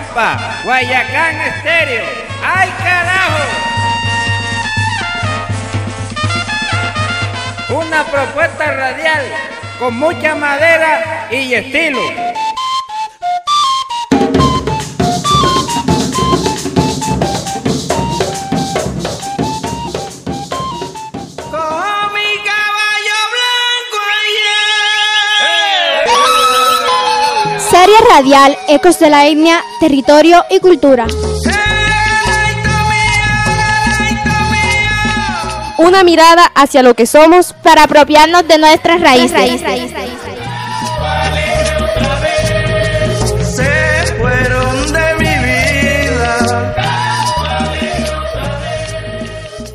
compa, Guayacán Estéreo. ¡Ay, carajo! Una propuesta radial con mucha madera y estilo. Radial Ecos de la Etnia, Territorio y Cultura. Una mirada hacia lo que somos para apropiarnos de nuestras raíces.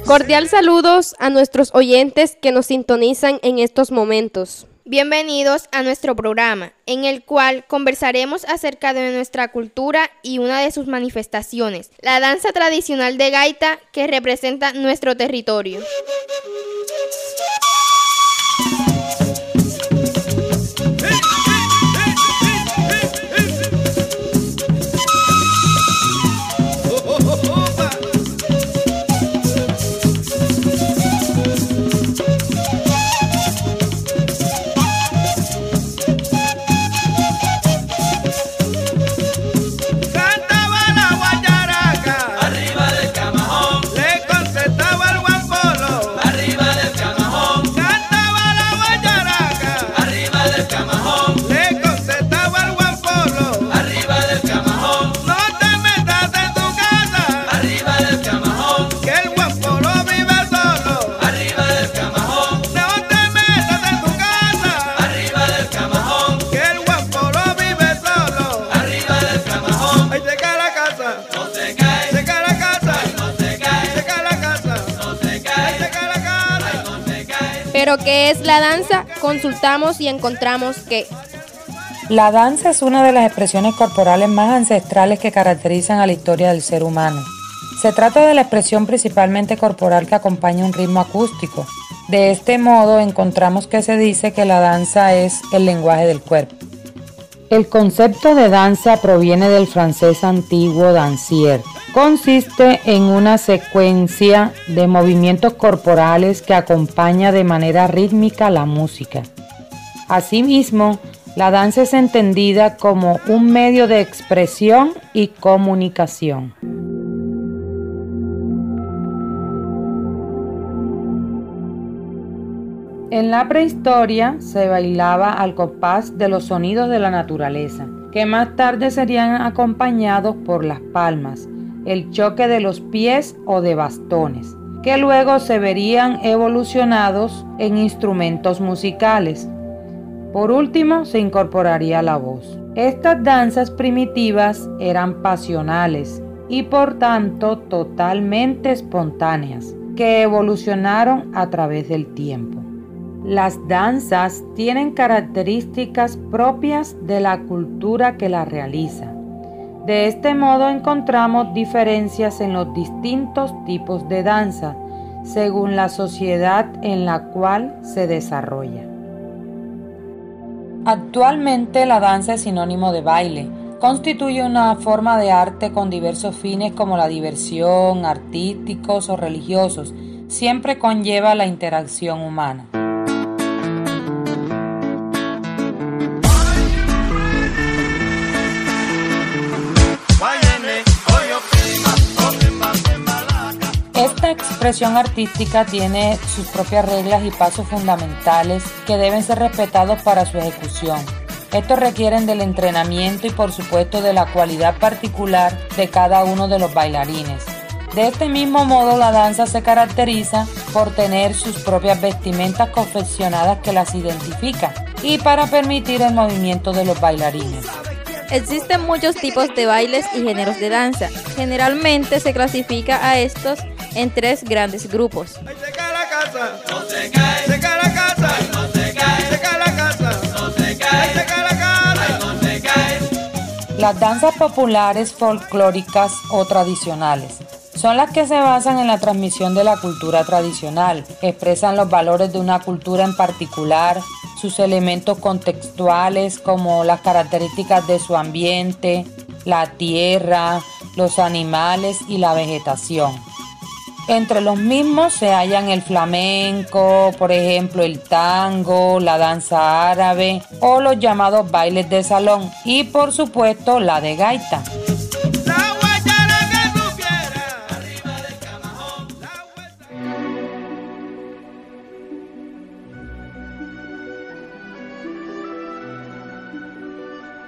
Cordial saludos a nuestros oyentes que nos sintonizan en estos momentos. Bienvenidos a nuestro programa, en el cual conversaremos acerca de nuestra cultura y una de sus manifestaciones, la danza tradicional de gaita que representa nuestro territorio. Pero ¿qué es la danza? Consultamos y encontramos que La danza es una de las expresiones corporales más ancestrales que caracterizan a la historia del ser humano. Se trata de la expresión principalmente corporal que acompaña un ritmo acústico. De este modo encontramos que se dice que la danza es el lenguaje del cuerpo. El concepto de danza proviene del francés antiguo dancier. Consiste en una secuencia de movimientos corporales que acompaña de manera rítmica la música. Asimismo, la danza es entendida como un medio de expresión y comunicación. En la prehistoria se bailaba al compás de los sonidos de la naturaleza, que más tarde serían acompañados por las palmas, el choque de los pies o de bastones, que luego se verían evolucionados en instrumentos musicales. Por último, se incorporaría la voz. Estas danzas primitivas eran pasionales y por tanto totalmente espontáneas, que evolucionaron a través del tiempo. Las danzas tienen características propias de la cultura que las realiza. De este modo encontramos diferencias en los distintos tipos de danza, según la sociedad en la cual se desarrolla. Actualmente la danza es sinónimo de baile. Constituye una forma de arte con diversos fines como la diversión, artísticos o religiosos. Siempre conlleva la interacción humana. Expresión artística tiene sus propias reglas y pasos fundamentales que deben ser respetados para su ejecución. Estos requieren del entrenamiento y por supuesto de la cualidad particular de cada uno de los bailarines. De este mismo modo la danza se caracteriza por tener sus propias vestimentas confeccionadas que las identifican y para permitir el movimiento de los bailarines. Existen muchos tipos de bailes y géneros de danza. Generalmente se clasifica a estos en tres grandes grupos. Las danzas populares folclóricas o tradicionales son las que se basan en la transmisión de la cultura tradicional, expresan los valores de una cultura en particular, sus elementos contextuales como las características de su ambiente, la tierra, los animales y la vegetación. Entre los mismos se hallan el flamenco, por ejemplo el tango, la danza árabe o los llamados bailes de salón y por supuesto la de gaita.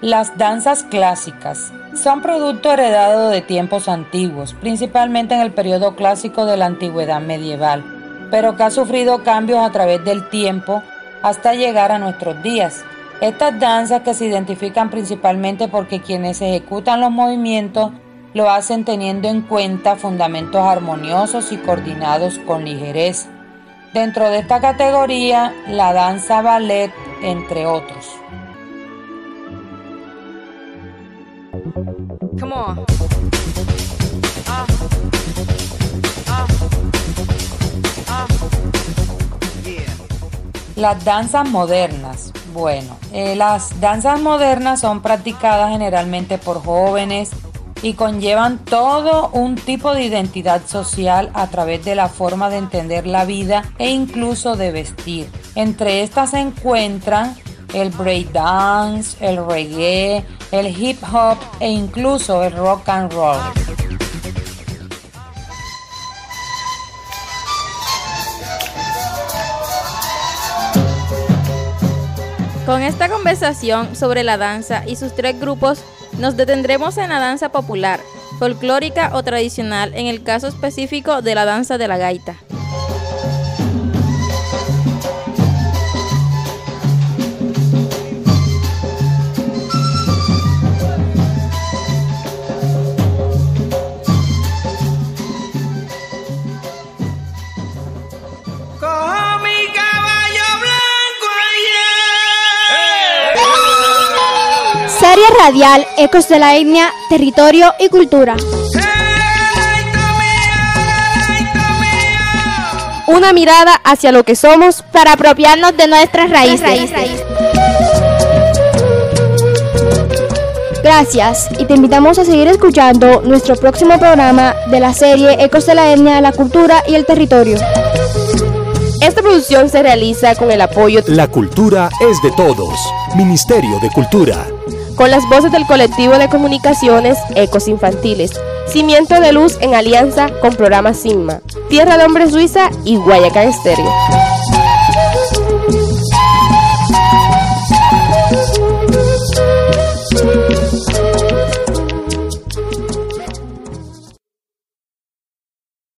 Las danzas clásicas son producto heredado de tiempos antiguos, principalmente en el periodo clásico de la antigüedad medieval, pero que ha sufrido cambios a través del tiempo hasta llegar a nuestros días. Estas danzas que se identifican principalmente porque quienes ejecutan los movimientos lo hacen teniendo en cuenta fundamentos armoniosos y coordinados con ligereza. Dentro de esta categoría, la danza ballet, entre otros. Las danzas modernas. Bueno, eh, las danzas modernas son practicadas generalmente por jóvenes y conllevan todo un tipo de identidad social a través de la forma de entender la vida e incluso de vestir. Entre estas se encuentran el breakdance, el reggae, el hip hop e incluso el rock and roll. Con esta conversación sobre la danza y sus tres grupos, nos detendremos en la danza popular, folclórica o tradicional en el caso específico de la danza de la gaita. Radial Ecos de la Etnia, Territorio y Cultura. Una mirada hacia lo que somos para apropiarnos de nuestras raíces. Gracias y te invitamos a seguir escuchando nuestro próximo programa de la serie Ecos de la Etnia, la Cultura y el Territorio. Esta producción se realiza con el apoyo La cultura es de todos. Ministerio de Cultura con las voces del colectivo de comunicaciones Ecos Infantiles, Cimiento de Luz en alianza con Programa Sigma, Tierra de Hombre Suiza y Guayacán Estéreo.